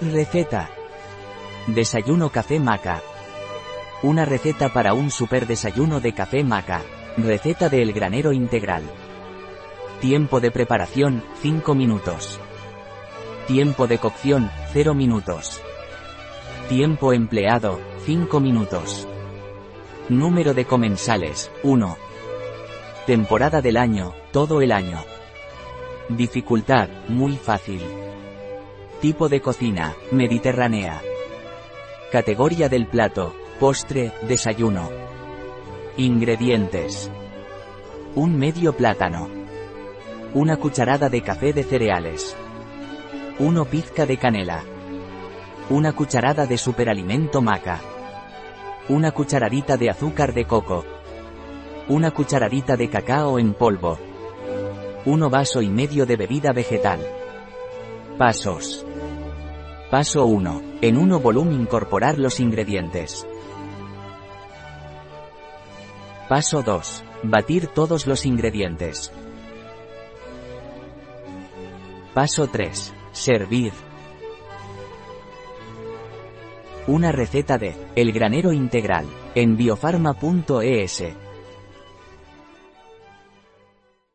Receta. Desayuno café maca. Una receta para un super desayuno de café maca. Receta de El Granero Integral. Tiempo de preparación, 5 minutos. Tiempo de cocción, 0 minutos. Tiempo empleado, 5 minutos. Número de comensales, 1. Temporada del año, todo el año. Dificultad, muy fácil. Tipo de cocina, mediterránea. Categoría del plato, postre, desayuno. Ingredientes. Un medio plátano. Una cucharada de café de cereales. 1 pizca de canela. Una cucharada de superalimento maca. Una cucharadita de azúcar de coco. Una cucharadita de cacao en polvo. 1 vaso y medio de bebida vegetal. Pasos. Paso 1. En 1 volumen incorporar los ingredientes. Paso 2. Batir todos los ingredientes. Paso 3. Servir. Una receta de El granero integral en biofarma.es.